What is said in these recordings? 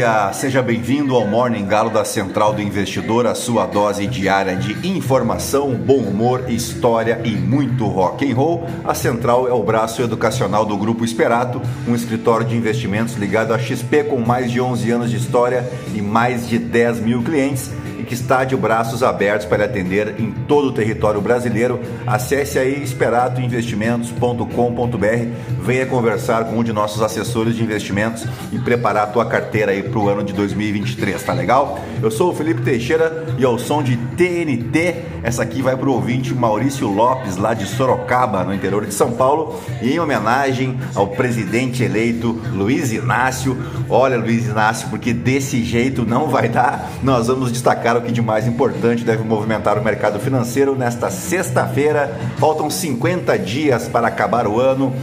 dia! Seja bem-vindo ao Morning Galo da Central do Investidor, a sua dose diária de informação, bom humor, história e muito rock and roll. A Central é o braço educacional do Grupo Esperato, um escritório de investimentos ligado à XP com mais de 11 anos de história e mais de 10 mil clientes e que está de braços abertos para atender em todo o território brasileiro. Acesse aí esperatoinvestimentos.com.br, venha conversar com um de nossos assessores de investimentos e preparar a tua carteira aí para o ano de 2023, tá legal? Eu sou o Felipe Teixeira e ao som de TNT, essa aqui vai para o ouvinte Maurício Lopes, lá de Sorocaba, no interior de São Paulo, e em homenagem ao presidente eleito Luiz Inácio. Olha, Luiz Inácio, porque desse jeito não vai dar, nós vamos destacar o que de mais importante deve movimentar o mercado financeiro nesta sexta-feira. Faltam 50 dias para acabar o ano,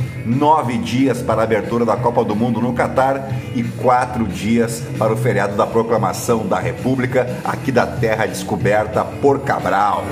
9 dias para a abertura da Copa do Mundo no Catar e 4 dias para o feriado da proclamação da República aqui da terra descoberta por Cabral.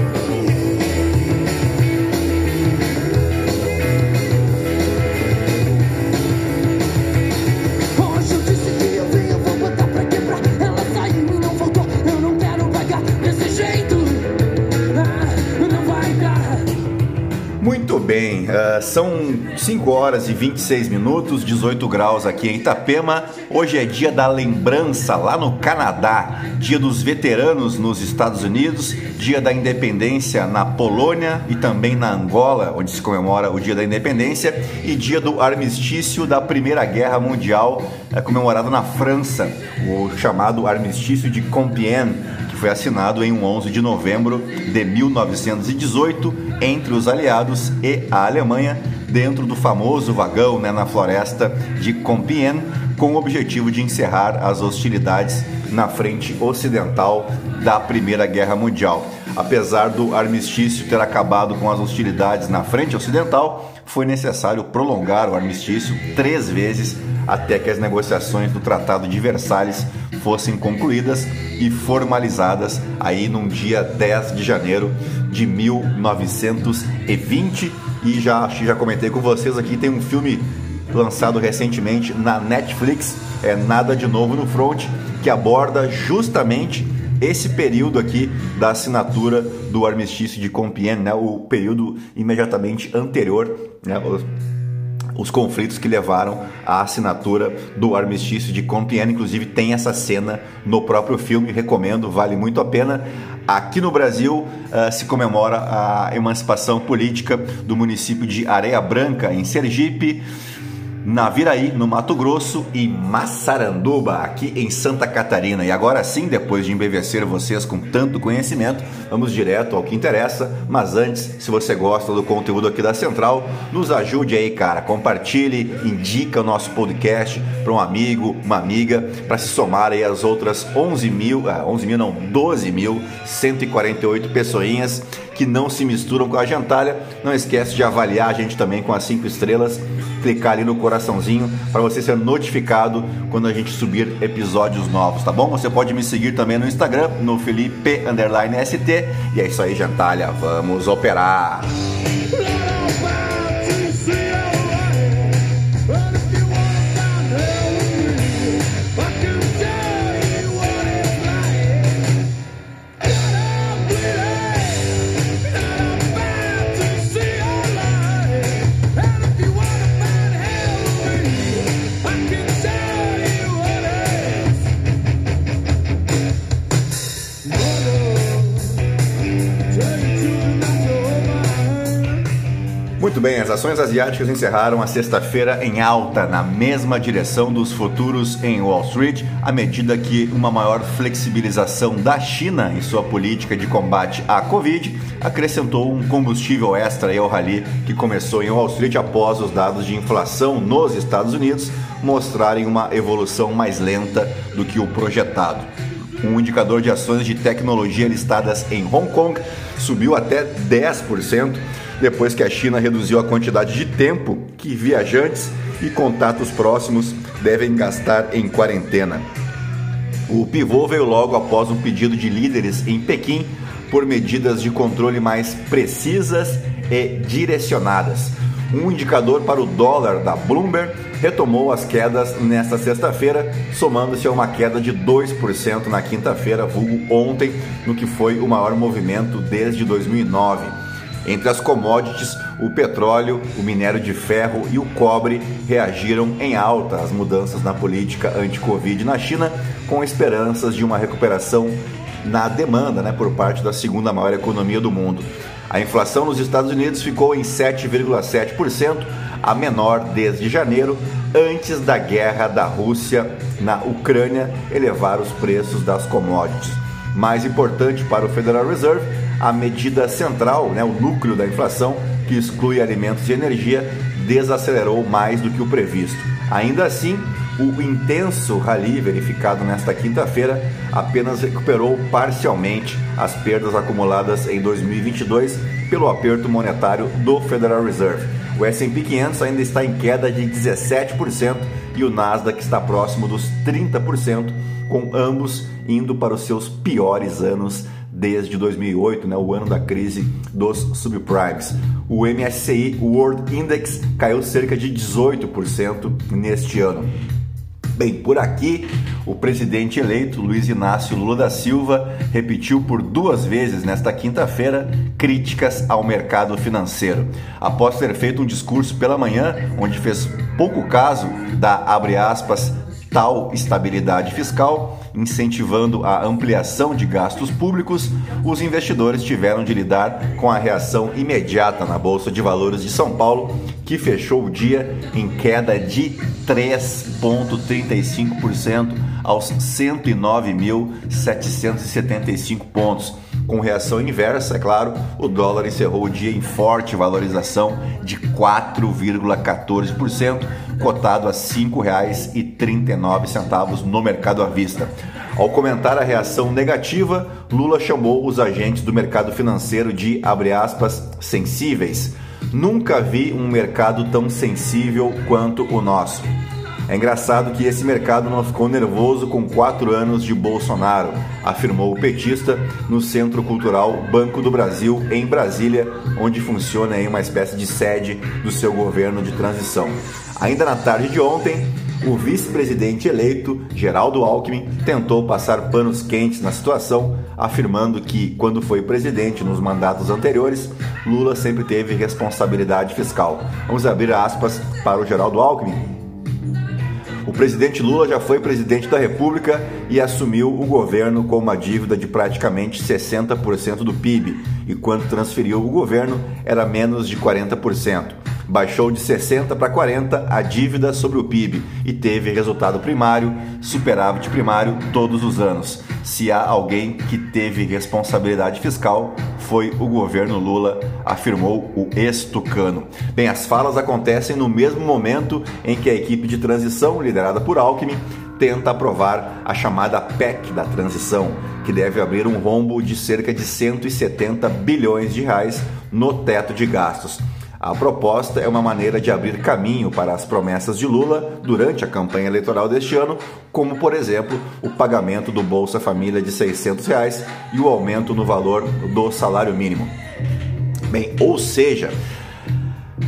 São 5 horas e 26 minutos, 18 graus aqui em Itapema. Hoje é dia da lembrança lá no Canadá, dia dos veteranos nos Estados Unidos, dia da independência na Polônia e também na Angola, onde se comemora o dia da independência, e dia do armistício da Primeira Guerra Mundial, eh, comemorado na França, o chamado armistício de Compiègne que foi assinado em um 11 de novembro de 1918 entre os aliados e a Alemanha, dentro do famoso vagão né, na floresta de Compiègne, com o objetivo de encerrar as hostilidades na frente ocidental da Primeira Guerra Mundial. Apesar do armistício ter acabado com as hostilidades na frente ocidental, foi necessário prolongar o armistício três vezes até que as negociações do Tratado de Versalhes fossem concluídas e formalizadas aí num dia 10 de janeiro de 1920 e já já comentei com vocês aqui tem um filme lançado recentemente na Netflix, é Nada de Novo no Front, que aborda justamente esse período aqui da assinatura do armistício de Compiègne, né, o período imediatamente anterior, né, os, os conflitos que levaram à assinatura do armistício de Compiègne. Inclusive tem essa cena no próprio filme, recomendo, vale muito a pena. Aqui no Brasil uh, se comemora a emancipação política do município de Areia Branca, em Sergipe. Naviraí, no Mato Grosso e Massaranduba, aqui em Santa Catarina. E agora sim, depois de embevecer vocês com tanto conhecimento, vamos direto ao que interessa. Mas antes, se você gosta do conteúdo aqui da Central, nos ajude aí, cara. Compartilhe, indica o nosso podcast para um amigo, uma amiga, para se somar aí as outras 11 mil, ah, 11 mil não, 12 mil 148 pessoinhas que não se misturam com a gentalha. Não esquece de avaliar a gente também com as 5 estrelas clicar ali no coraçãozinho para você ser notificado quando a gente subir episódios novos, tá bom? Você pode me seguir também no Instagram, no Felipe underline ST. E é isso aí, gentalha. Vamos operar! Muito bem, as ações asiáticas encerraram a sexta-feira em alta, na mesma direção dos futuros em Wall Street, à medida que uma maior flexibilização da China em sua política de combate à Covid acrescentou um combustível extra ao rally que começou em Wall Street após os dados de inflação nos Estados Unidos mostrarem uma evolução mais lenta do que o projetado. Um indicador de ações de tecnologia listadas em Hong Kong subiu até 10% depois que a China reduziu a quantidade de tempo que viajantes e contatos próximos devem gastar em quarentena. O pivô veio logo após um pedido de líderes em Pequim por medidas de controle mais precisas e direcionadas. Um indicador para o dólar da Bloomberg retomou as quedas nesta sexta-feira, somando-se a uma queda de 2% na quinta-feira, vulgo ontem, no que foi o maior movimento desde 2009. Entre as commodities, o petróleo, o minério de ferro e o cobre reagiram em alta às mudanças na política anti-Covid na China, com esperanças de uma recuperação na demanda né, por parte da segunda maior economia do mundo. A inflação nos Estados Unidos ficou em 7,7%, a menor desde janeiro, antes da guerra da Rússia na Ucrânia elevar os preços das commodities. Mais importante para o Federal Reserve, a medida central, né, o núcleo da inflação, que exclui alimentos e energia, desacelerou mais do que o previsto. Ainda assim, o intenso rally verificado nesta quinta-feira apenas recuperou parcialmente as perdas acumuladas em 2022 pelo aperto monetário do Federal Reserve. O S&P 500 ainda está em queda de 17% e o Nasdaq está próximo dos 30%, com ambos indo para os seus piores anos desde 2008, né, o ano da crise dos subprimes. O MSCI World Index caiu cerca de 18% neste ano. Bem, por aqui, o presidente eleito Luiz Inácio Lula da Silva repetiu por duas vezes nesta quinta-feira críticas ao mercado financeiro. Após ter feito um discurso pela manhã, onde fez pouco caso da abre aspas tal estabilidade fiscal, incentivando a ampliação de gastos públicos, os investidores tiveram de lidar com a reação imediata na Bolsa de Valores de São Paulo, que fechou o dia em queda de 3,35% aos 109.775 pontos. Com reação inversa, é claro, o dólar encerrou o dia em forte valorização de 4,14%, cotado a R$ 5,39 no mercado à vista. Ao comentar a reação negativa, Lula chamou os agentes do mercado financeiro de, abre aspas, sensíveis. Nunca vi um mercado tão sensível quanto o nosso. É engraçado que esse mercado não ficou nervoso com quatro anos de Bolsonaro, afirmou o petista no Centro Cultural Banco do Brasil, em Brasília, onde funciona uma espécie de sede do seu governo de transição. Ainda na tarde de ontem, o vice-presidente eleito, Geraldo Alckmin, tentou passar panos quentes na situação, afirmando que, quando foi presidente nos mandatos anteriores, Lula sempre teve responsabilidade fiscal. Vamos abrir aspas para o Geraldo Alckmin. O presidente Lula já foi presidente da República e assumiu o governo com uma dívida de praticamente 60% do PIB, e quando transferiu o governo era menos de 40%. Baixou de 60 para 40 a dívida sobre o PIB e teve resultado primário, superávit primário todos os anos. Se há alguém que teve responsabilidade fiscal, foi o governo Lula, afirmou o ex-tucano. Bem, as falas acontecem no mesmo momento em que a equipe de transição, liderada por Alckmin, tenta aprovar a chamada PEC da transição, que deve abrir um rombo de cerca de 170 bilhões de reais no teto de gastos. A proposta é uma maneira de abrir caminho para as promessas de Lula durante a campanha eleitoral deste ano, como, por exemplo, o pagamento do Bolsa Família de 600 reais e o aumento no valor do salário mínimo. Bem, ou seja,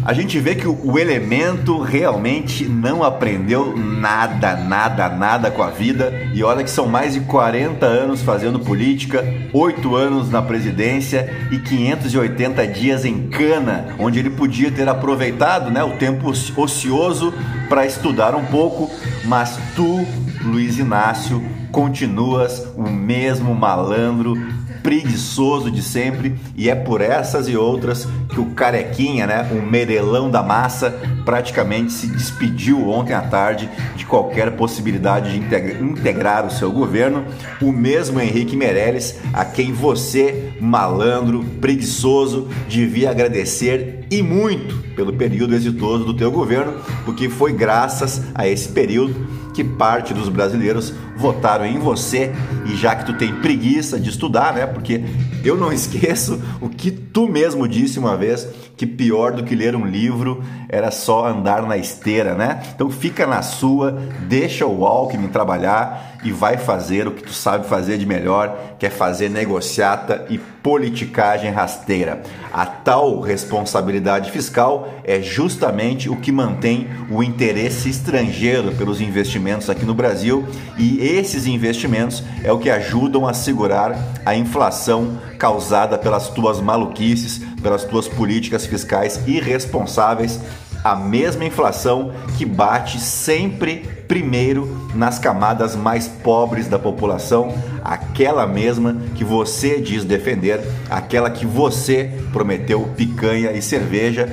a gente vê que o elemento realmente não aprendeu nada, nada, nada com a vida. E olha que são mais de 40 anos fazendo política, 8 anos na presidência e 580 dias em cana, onde ele podia ter aproveitado né, o tempo ocioso para estudar um pouco. Mas tu, Luiz Inácio, continuas o mesmo malandro preguiçoso de sempre e é por essas e outras que o carequinha, né, o merelão da massa, praticamente se despediu ontem à tarde de qualquer possibilidade de integrar o seu governo. O mesmo Henrique Meirelles, a quem você, malandro, preguiçoso, devia agradecer e muito pelo período exitoso do teu governo, porque foi graças a esse período que parte dos brasileiros votaram em você e já que tu tem preguiça de estudar, né? Porque eu não esqueço o que tu mesmo disse uma vez, que pior do que ler um livro era só andar na esteira, né? Então fica na sua, deixa o Alckmin trabalhar e vai fazer o que tu sabe fazer de melhor, que é fazer negociata e politicagem rasteira. A tal responsabilidade fiscal é justamente o que mantém o interesse estrangeiro pelos investimentos aqui no Brasil e esses investimentos é o que ajudam a segurar a inflação causada pelas tuas maluquices, pelas tuas políticas fiscais irresponsáveis a mesma inflação que bate sempre primeiro nas camadas mais pobres da população, aquela mesma que você diz defender, aquela que você prometeu picanha e cerveja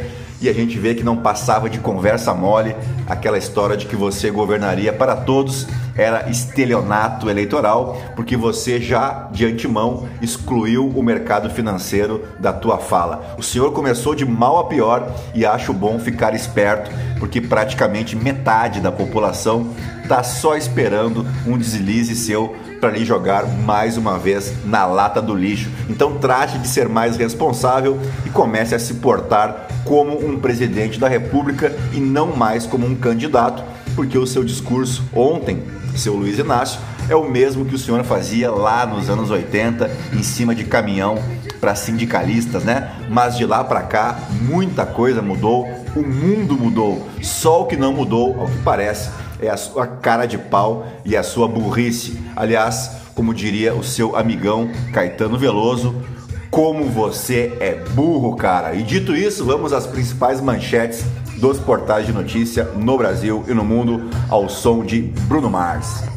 e a gente vê que não passava de conversa mole aquela história de que você governaria para todos era estelionato eleitoral, porque você já de antemão excluiu o mercado financeiro da tua fala. O senhor começou de mal a pior e acho bom ficar esperto, porque praticamente metade da população está só esperando um deslize seu para lhe jogar mais uma vez na lata do lixo. Então trate de ser mais responsável e comece a se portar como um presidente da República e não mais como um candidato, porque o seu discurso ontem, seu Luiz Inácio, é o mesmo que o senhor fazia lá nos anos 80 em cima de caminhão para sindicalistas, né? Mas de lá para cá muita coisa mudou, o mundo mudou. Só o que não mudou, ao que parece, é a sua cara de pau e a sua burrice. Aliás, como diria o seu amigão Caetano Veloso, como você é burro, cara. E dito isso, vamos às principais manchetes dos portais de notícia no Brasil e no mundo ao som de Bruno Mars.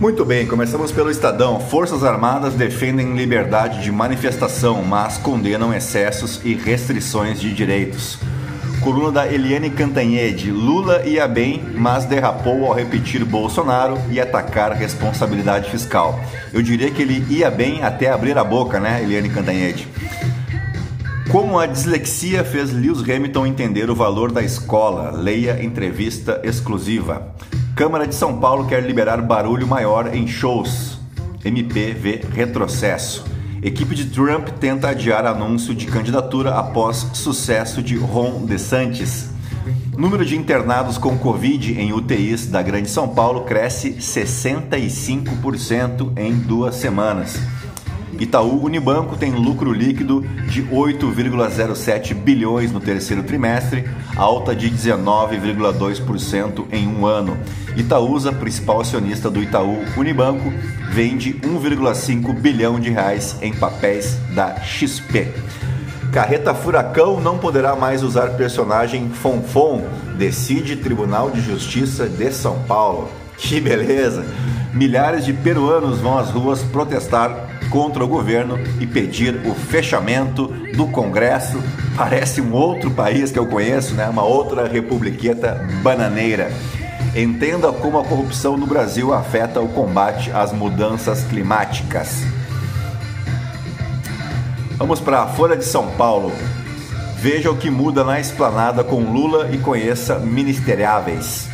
Muito bem, começamos pelo Estadão. Forças Armadas defendem liberdade de manifestação, mas condenam excessos e restrições de direitos. Coluna da Eliane Cantanhede. Lula ia bem, mas derrapou ao repetir Bolsonaro e atacar responsabilidade fiscal. Eu diria que ele ia bem até abrir a boca, né, Eliane Cantanhede? Como a dislexia fez Lewis Hamilton entender o valor da escola? Leia entrevista exclusiva. Câmara de São Paulo quer liberar barulho maior em shows. MP vê retrocesso. Equipe de Trump tenta adiar anúncio de candidatura após sucesso de Ron DeSantis. Número de internados com Covid em UTIs da Grande São Paulo cresce 65% em duas semanas. Itaú Unibanco tem lucro líquido de 8,07 bilhões no terceiro trimestre, alta de 19,2% em um ano. Itaúsa, principal acionista do Itaú Unibanco, vende 1,5 bilhão de reais em papéis da XP. Carreta Furacão não poderá mais usar personagem Fonfon, decide Tribunal de Justiça de São Paulo. Que beleza! Milhares de peruanos vão às ruas protestar contra o governo e pedir o fechamento do Congresso. Parece um outro país que eu conheço, né? Uma outra republiqueta bananeira. Entenda como a corrupção no Brasil afeta o combate às mudanças climáticas. Vamos para a Folha de São Paulo. Veja o que muda na esplanada com Lula e conheça ministeriáveis.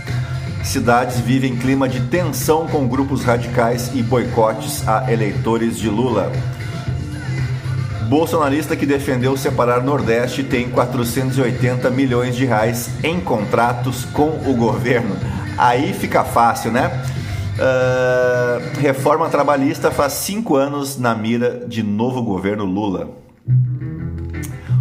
Cidades vivem clima de tensão com grupos radicais e boicotes a eleitores de Lula. Bolsonarista que defendeu separar Nordeste tem 480 milhões de reais em contratos com o governo. Aí fica fácil, né? Uh, reforma trabalhista faz cinco anos na mira de novo governo Lula.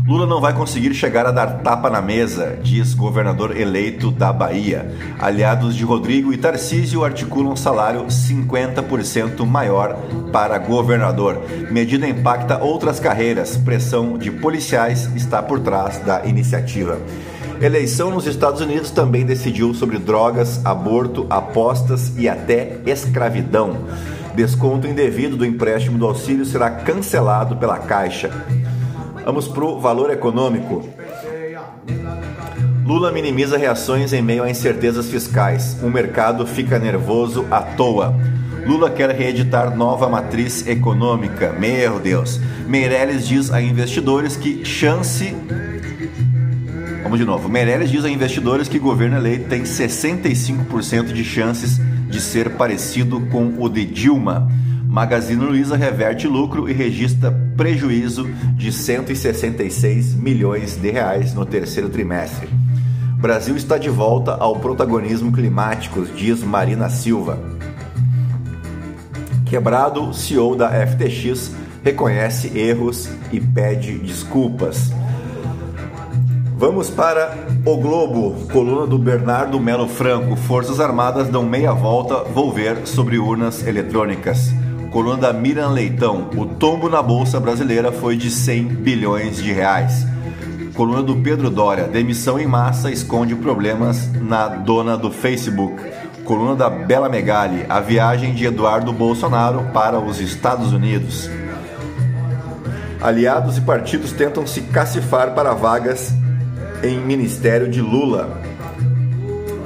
Lula não vai conseguir chegar a dar tapa na mesa, diz governador eleito da Bahia. Aliados de Rodrigo e Tarcísio articulam salário 50% maior para governador. Medida impacta outras carreiras. Pressão de policiais está por trás da iniciativa. Eleição nos Estados Unidos também decidiu sobre drogas, aborto, apostas e até escravidão. Desconto indevido do empréstimo do auxílio será cancelado pela Caixa. Vamos para o valor econômico. Lula minimiza reações em meio a incertezas fiscais. O mercado fica nervoso à toa. Lula quer reeditar nova matriz econômica. Meu Deus. Meirelles diz a investidores que chance. Vamos de novo. Meirelles diz a investidores que governo eleito tem 65% de chances de ser parecido com o de Dilma. Magazine Luiza reverte lucro e registra prejuízo de 166 milhões de reais no terceiro trimestre. Brasil está de volta ao protagonismo climático, diz Marina Silva. Quebrado, CEO da FTX reconhece erros e pede desculpas. Vamos para o Globo, coluna do Bernardo Melo Franco. Forças Armadas dão meia volta, vou ver sobre urnas eletrônicas. Coluna da Miriam Leitão. O tombo na bolsa brasileira foi de 100 bilhões de reais. Coluna do Pedro Dória. Demissão em massa esconde problemas na dona do Facebook. Coluna da Bela Megali. A viagem de Eduardo Bolsonaro para os Estados Unidos. Aliados e partidos tentam se cacifar para vagas em ministério de Lula,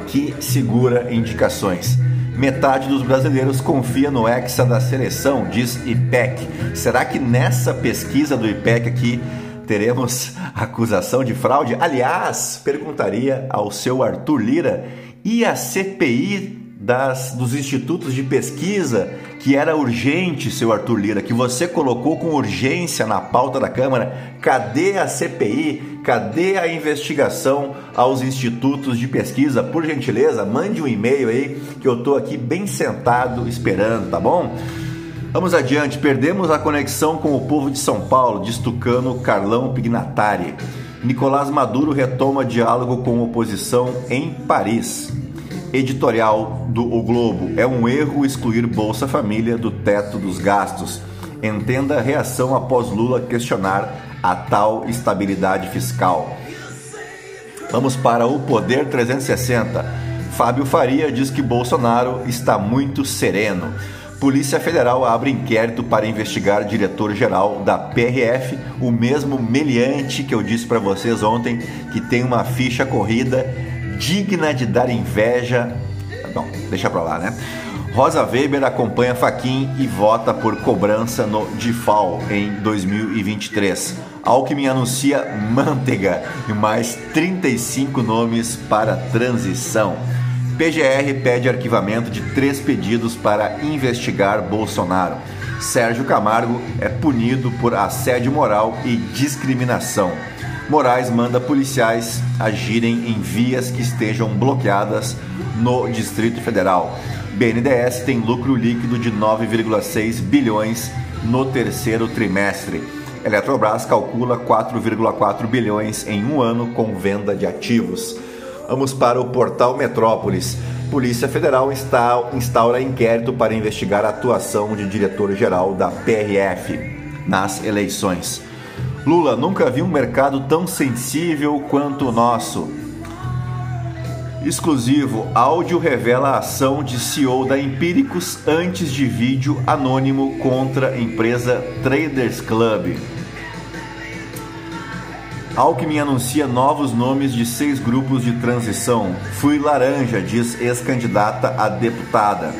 que segura indicações. Metade dos brasileiros confia no Hexa da seleção, diz IPEC. Será que nessa pesquisa do IPEC aqui teremos acusação de fraude? Aliás, perguntaria ao seu Arthur Lira e a CPI das, dos institutos de pesquisa que era urgente, seu Arthur Lira, que você colocou com urgência na pauta da Câmara. Cadê a CPI? Cadê a investigação aos institutos de pesquisa? Por gentileza, mande um e-mail aí que eu tô aqui bem sentado esperando, tá bom? Vamos adiante, perdemos a conexão com o povo de São Paulo, diz Tucano Carlão Pignatari. Nicolás Maduro retoma diálogo com oposição em Paris. Editorial do O Globo: É um erro excluir Bolsa Família do teto dos gastos. Entenda a reação após Lula questionar a tal estabilidade fiscal. Vamos para o Poder 360. Fábio Faria diz que Bolsonaro está muito sereno. Polícia Federal abre inquérito para investigar diretor-geral da PRF, o mesmo meliante que eu disse para vocês ontem, que tem uma ficha corrida digna de dar inveja. Bom, deixa pra lá, né? Rosa Weber acompanha Faquin e vota por cobrança no DIFAL em 2023. Alckmin anuncia manteiga e mais 35 nomes para transição. PGR pede arquivamento de três pedidos para investigar Bolsonaro. Sérgio Camargo é punido por assédio moral e discriminação. Moraes manda policiais agirem em vias que estejam bloqueadas no Distrito Federal. BNDES tem lucro líquido de 9,6 bilhões no terceiro trimestre. Eletrobras calcula 4,4 bilhões em um ano com venda de ativos. Vamos para o portal Metrópolis. Polícia Federal instaura inquérito para investigar a atuação de diretor-geral da PRF nas eleições. Lula, nunca vi um mercado tão sensível quanto o nosso. Exclusivo, áudio revela a ação de CEO da Empíricos antes de vídeo anônimo contra empresa Traders Club. Alckmin anuncia novos nomes de seis grupos de transição. Fui laranja, diz ex-candidata a deputada.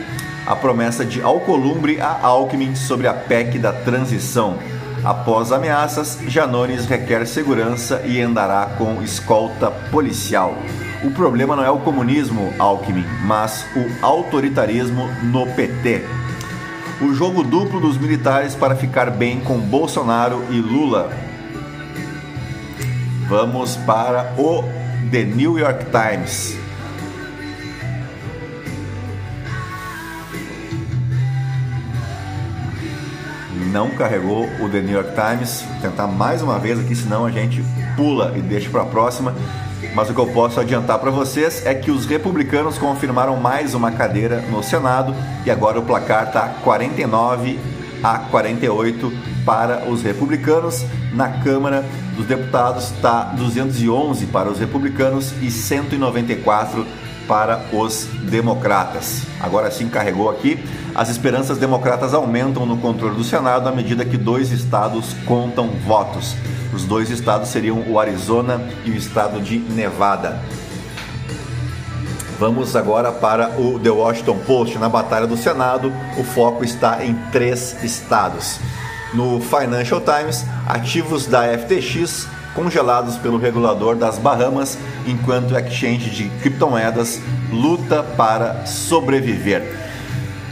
A promessa de Alcolumbre a Alckmin sobre a PEC da transição. Após ameaças, Janones requer segurança e andará com escolta policial. O problema não é o comunismo, Alckmin, mas o autoritarismo no PT. O jogo duplo dos militares para ficar bem com Bolsonaro e Lula. Vamos para o The New York Times. Não carregou o The New York Times. Vou tentar mais uma vez aqui, senão a gente pula e deixa para a próxima. Mas o que eu posso adiantar para vocês é que os republicanos confirmaram mais uma cadeira no Senado e agora o placar está 49 a 48 para os republicanos. Na Câmara dos Deputados está 211 para os republicanos e 194 para os democratas. Agora sim carregou aqui. As esperanças democratas aumentam no controle do Senado à medida que dois estados contam votos. Os dois estados seriam o Arizona e o estado de Nevada. Vamos agora para o The Washington Post. Na Batalha do Senado, o foco está em três estados. No Financial Times, ativos da FTX congelados pelo regulador das Bahamas, enquanto o exchange de criptomoedas luta para sobreviver.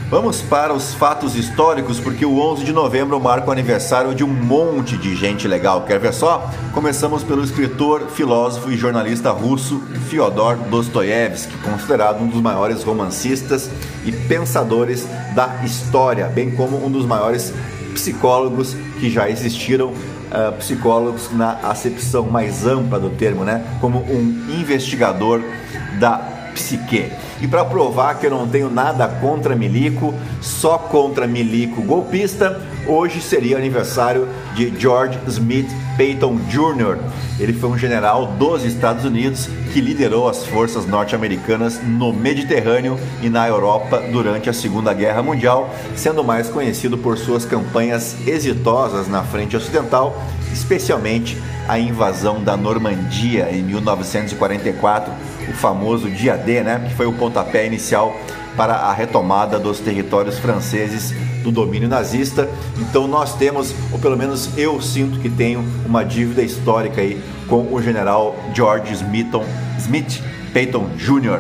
Vamos para os fatos históricos, porque o 11 de novembro marca o aniversário de um monte de gente legal. Quer ver só? Começamos pelo escritor, filósofo e jornalista russo Fyodor Dostoiévski, considerado um dos maiores romancistas e pensadores da história, bem como um dos maiores psicólogos que já existiram, uh, psicólogos na acepção mais ampla do termo, né? Como um investigador da psique. E para provar que eu não tenho nada contra Milico, só contra Milico golpista, hoje seria aniversário de George Smith Peyton Jr. Ele foi um general dos Estados Unidos que liderou as forças norte-americanas no Mediterrâneo e na Europa durante a Segunda Guerra Mundial, sendo mais conhecido por suas campanhas exitosas na frente ocidental, especialmente a invasão da Normandia em 1944 o famoso dia D, né, que foi o pontapé inicial para a retomada dos territórios franceses do domínio nazista. Então nós temos, ou pelo menos eu sinto que tenho uma dívida histórica aí com o general George Smithon, Smith Peyton Jr.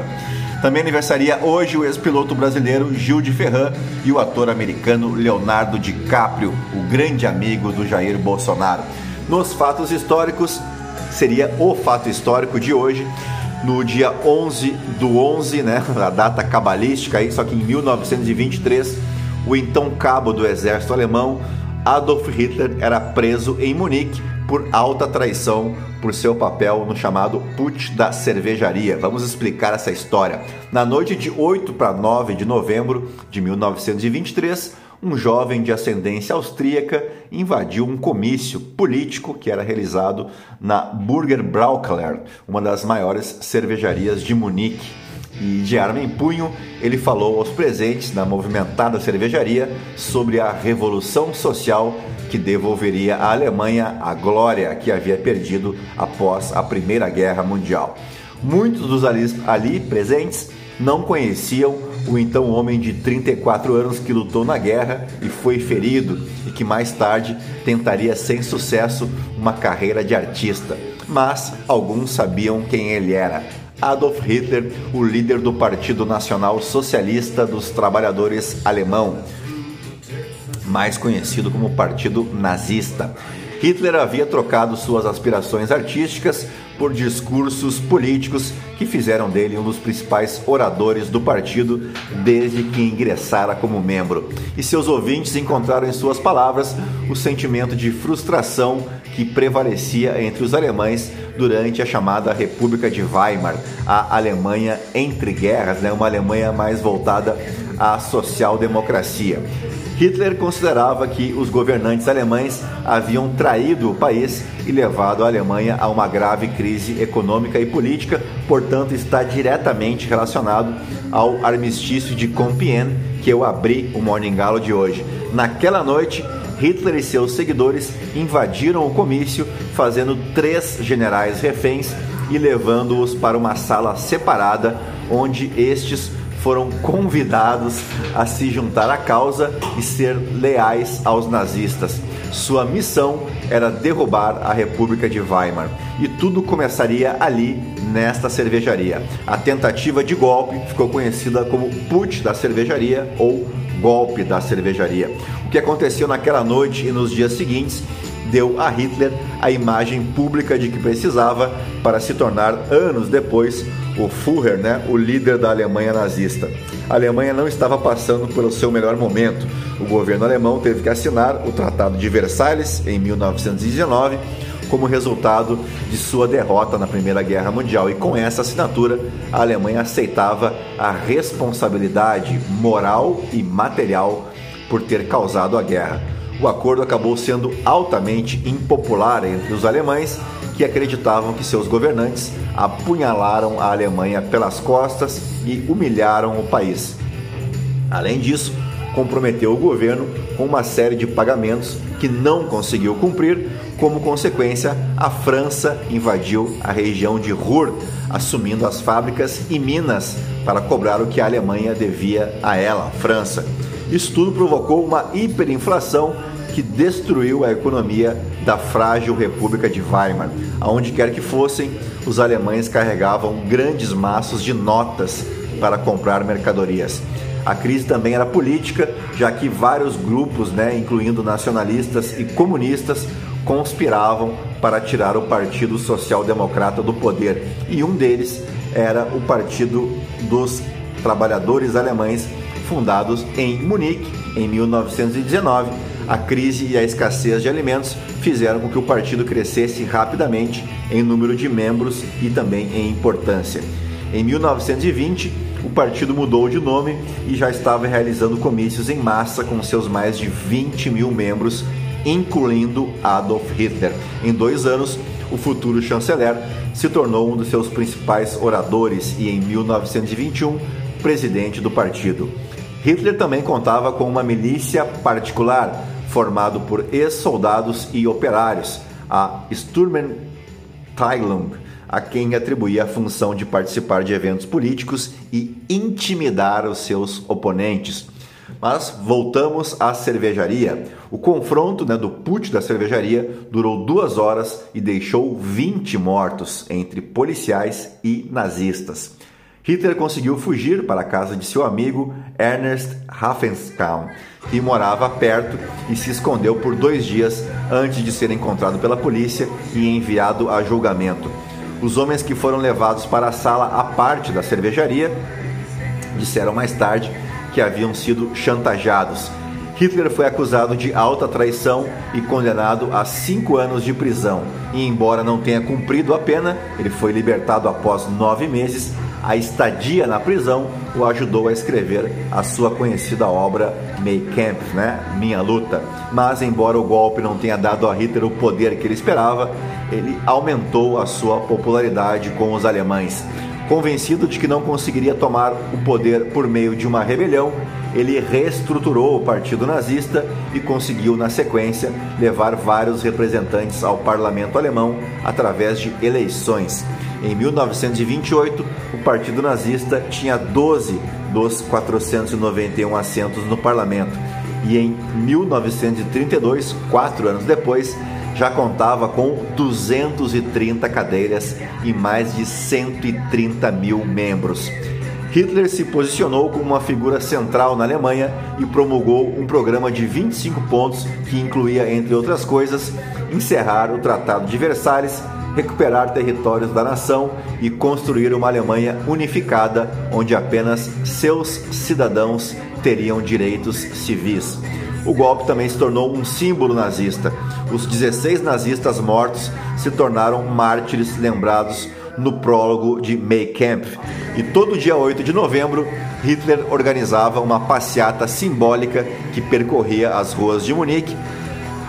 Também aniversaria hoje o ex-piloto brasileiro Gil de Ferran e o ator americano Leonardo DiCaprio, o grande amigo do Jair Bolsonaro. Nos fatos históricos, seria o fato histórico de hoje, no dia 11 do 11, né, a data cabalística aí, só que em 1923, o então cabo do exército alemão Adolf Hitler era preso em Munique por alta traição por seu papel no chamado Putsch da Cervejaria. Vamos explicar essa história. Na noite de 8 para 9 de novembro de 1923, um jovem de ascendência austríaca invadiu um comício político que era realizado na Burger Braukeller, uma das maiores cervejarias de Munique. E de arma em punho, ele falou aos presentes na movimentada cervejaria sobre a revolução social que devolveria à Alemanha a glória que havia perdido após a Primeira Guerra Mundial. Muitos dos ali, ali presentes não conheciam o então homem de 34 anos que lutou na guerra e foi ferido e que mais tarde tentaria sem sucesso uma carreira de artista. Mas alguns sabiam quem ele era. Adolf Hitler, o líder do Partido Nacional Socialista dos Trabalhadores Alemão, mais conhecido como Partido Nazista. Hitler havia trocado suas aspirações artísticas por discursos políticos que fizeram dele um dos principais oradores do partido desde que ingressara como membro. E seus ouvintes encontraram em suas palavras o sentimento de frustração que prevalecia entre os alemães durante a chamada República de Weimar, a Alemanha entre guerras, né? uma Alemanha mais voltada à social-democracia. Hitler considerava que os governantes alemães haviam traído o país e levado a Alemanha a uma grave crise econômica e política, portanto, está diretamente relacionado ao armistício de Compiègne que eu abri o Morning Galo de hoje. Naquela noite, Hitler e seus seguidores invadiram o comício, fazendo três generais reféns e levando-os para uma sala separada, onde estes foram convidados a se juntar à causa e ser leais aos nazistas. Sua missão era derrubar a República de Weimar. E tudo começaria ali, nesta cervejaria. A tentativa de golpe ficou conhecida como Putsch da cervejaria ou golpe da cervejaria. O que aconteceu naquela noite e nos dias seguintes deu a Hitler a imagem pública de que precisava para se tornar, anos depois, o Führer, né, o líder da Alemanha nazista. A Alemanha não estava passando pelo seu melhor momento. O governo alemão teve que assinar o Tratado de Versalhes em 1919 como resultado de sua derrota na Primeira Guerra Mundial. E com essa assinatura, a Alemanha aceitava a responsabilidade moral e material por ter causado a guerra. O acordo acabou sendo altamente impopular entre os alemães que acreditavam que seus governantes apunhalaram a Alemanha pelas costas e humilharam o país. Além disso, comprometeu o governo com uma série de pagamentos que não conseguiu cumprir. Como consequência, a França invadiu a região de Ruhr, assumindo as fábricas e minas para cobrar o que a Alemanha devia a ela, França. Isso tudo provocou uma hiperinflação que destruiu a economia da frágil República de Weimar. Aonde quer que fossem, os alemães carregavam grandes maços de notas para comprar mercadorias. A crise também era política, já que vários grupos, né, incluindo nacionalistas e comunistas, conspiravam para tirar o Partido Social Democrata do poder. E um deles era o Partido dos Trabalhadores Alemães, fundados em Munique em 1919. A crise e a escassez de alimentos fizeram com que o partido crescesse rapidamente em número de membros e também em importância. Em 1920, o partido mudou de nome e já estava realizando comícios em massa com seus mais de 20 mil membros, incluindo Adolf Hitler. Em dois anos, o futuro chanceler se tornou um dos seus principais oradores e, em 1921, presidente do partido. Hitler também contava com uma milícia particular, formado por ex-soldados e operários, a Sturmenteilung, a quem atribuía a função de participar de eventos políticos e intimidar os seus oponentes. Mas voltamos à cervejaria. O confronto né, do put da cervejaria durou duas horas e deixou 20 mortos entre policiais e nazistas. Hitler conseguiu fugir para a casa de seu amigo Ernest Raffenskaum, que morava perto e se escondeu por dois dias antes de ser encontrado pela polícia e enviado a julgamento. Os homens que foram levados para a sala à parte da cervejaria disseram mais tarde que haviam sido chantageados. Hitler foi acusado de alta traição e condenado a cinco anos de prisão. E, embora não tenha cumprido a pena, ele foi libertado após nove meses. A estadia na prisão o ajudou a escrever a sua conhecida obra Mein Kampf, né? Minha Luta. Mas, embora o golpe não tenha dado a Hitler o poder que ele esperava, ele aumentou a sua popularidade com os alemães. Convencido de que não conseguiria tomar o poder por meio de uma rebelião, ele reestruturou o partido nazista e conseguiu, na sequência, levar vários representantes ao parlamento alemão através de eleições. Em 1928, o partido nazista tinha 12 dos 491 assentos no parlamento. E em 1932, quatro anos depois, já contava com 230 cadeiras e mais de 130 mil membros. Hitler se posicionou como uma figura central na Alemanha e promulgou um programa de 25 pontos que incluía, entre outras coisas, encerrar o Tratado de Versalhes, recuperar territórios da nação e construir uma Alemanha unificada onde apenas seus cidadãos teriam direitos civis. O golpe também se tornou um símbolo nazista. Os 16 nazistas mortos se tornaram mártires lembrados no prólogo de May Camp. E todo dia 8 de novembro, Hitler organizava uma passeata simbólica que percorria as ruas de Munique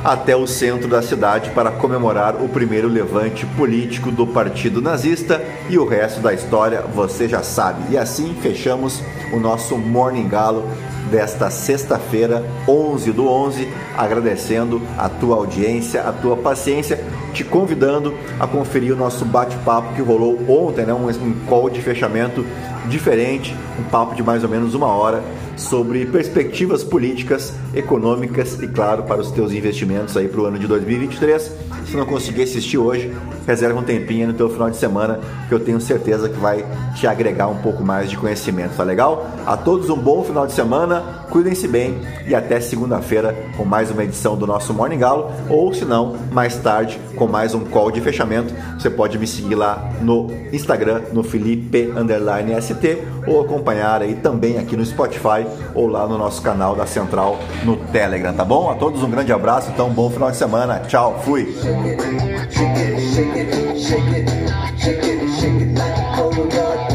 até o centro da cidade para comemorar o primeiro levante político do partido nazista e o resto da história você já sabe. E assim fechamos o nosso Morning Galo desta sexta-feira, 11 do 11, agradecendo a tua audiência, a tua paciência, te convidando a conferir o nosso bate-papo que rolou ontem, né, um, um call de fechamento diferente, um papo de mais ou menos uma hora sobre perspectivas políticas, econômicas e, claro, para os teus investimentos aí para o ano de 2023. Se não conseguir assistir hoje, reserva um tempinho no teu final de semana, que eu tenho certeza que vai te agregar um pouco mais de conhecimento, tá legal? A todos um bom final de semana, cuidem-se bem e até segunda-feira com mais uma edição do nosso Morning Galo, ou se não, mais tarde com mais um call de fechamento. Você pode me seguir lá no Instagram, no Felipe ST, ou acompanhar aí também aqui no Spotify ou lá no nosso canal da Central no Telegram, tá bom? A todos um grande abraço, então um bom final de semana. Tchau, fui! Shake it,